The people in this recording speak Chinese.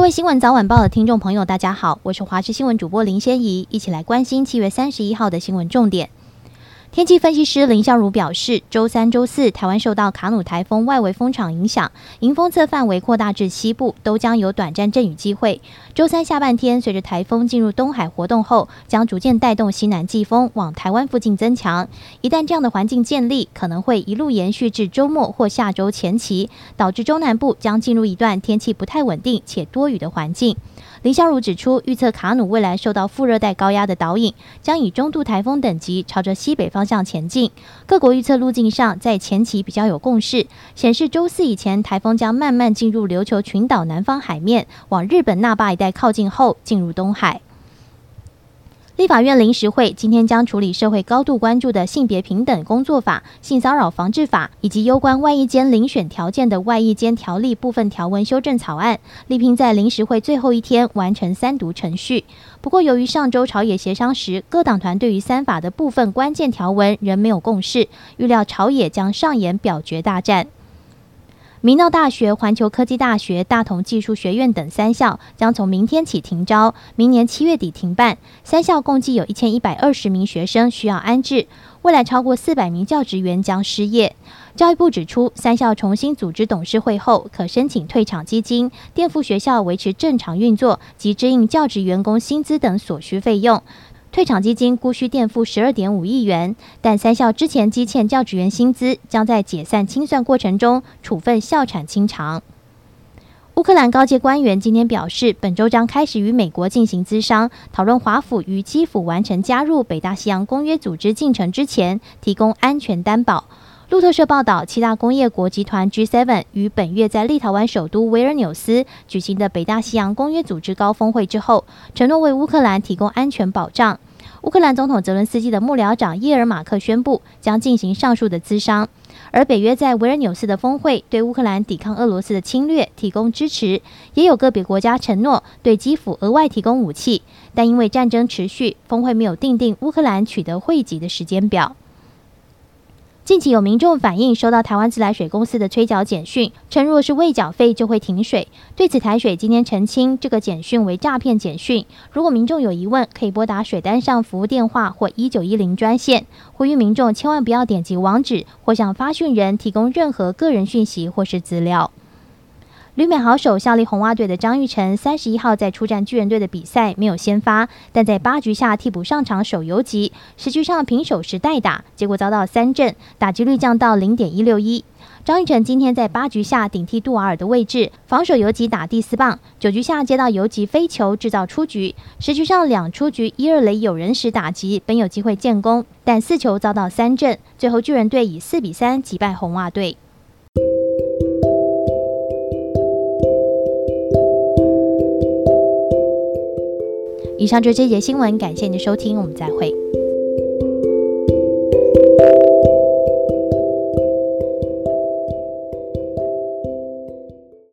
各位新闻早晚报的听众朋友，大家好，我是华视新闻主播林仙怡，一起来关心七月三十一号的新闻重点。天气分析师林相如表示，周三、周四，台湾受到卡努台风外围风场影响，迎风侧范围扩大至西部，都将有短暂阵雨机会。周三下半天，随着台风进入东海活动后，将逐渐带动西南季风往台湾附近增强。一旦这样的环境建立，可能会一路延续至周末或下周前期，导致中南部将进入一段天气不太稳定且多雨的环境。林相如指出，预测卡努未来受到副热带高压的导引，将以中度台风等级朝着西北方方向前进。各国预测路径上，在前期比较有共识，显示周四以前台风将慢慢进入琉球群岛南方海面，往日本那霸一带靠近后进入东海。立法院临时会今天将处理社会高度关注的性别平等工作法、性骚扰防治法以及有关外役间遴选条件的外役间条例部分条文修正草案，力拼在临时会最后一天完成三读程序。不过，由于上周朝野协商时，各党团对于三法的部分关键条文仍没有共识，预料朝野将上演表决大战。明道大学、环球科技大学、大同技术学院等三校将从明天起停招，明年七月底停办。三校共计有一千一百二十名学生需要安置，未来超过四百名教职员将失业。教育部指出，三校重新组织董事会后，可申请退场基金，垫付学校维持正常运作及支应教职员工薪资等所需费用。退场基金估需垫付十二点五亿元，但三校之前积欠教职员薪资，将在解散清算过程中处分校产清偿。乌克兰高阶官员今天表示，本周将开始与美国进行资商，讨论华府与基辅完成加入北大西洋公约组织进程之前，提供安全担保。路透社报道，七大工业国集团 G7 于本月在立陶宛首都维尔纽斯举行的北大西洋公约组织高峰会之后，承诺为乌克兰提供安全保障。乌克兰总统泽伦斯基的幕僚长耶尔马克宣布，将进行上述的咨商。而北约在维尔纽斯的峰会对乌克兰抵抗俄罗斯的侵略提供支持，也有个别国家承诺对基辅额外提供武器，但因为战争持续，峰会没有定定乌克兰取得会籍的时间表。近期有民众反映收到台湾自来水公司的催缴简讯，称若是未缴费就会停水。对此，台水今天澄清，这个简讯为诈骗简讯。如果民众有疑问，可以拨打水单上服务电话或一九一零专线。呼吁民众千万不要点击网址或向发讯人提供任何个人讯息或是资料。旅美好手效力红袜队的张玉成，三十一号在出战巨人队的比赛没有先发，但在八局下替补上场守游击，十局上平手时代打，结果遭到三振，打击率降到零点一六一。张玉成今天在八局下顶替杜瓦尔的位置，防守游击打第四棒，九局下接到游击飞球制造出局，十局上两出局一二垒有人时打击，本有机会建功，但四球遭到三振，最后巨人队以四比三击败红袜队。以上就是这节新闻，感谢您的收听，我们再会。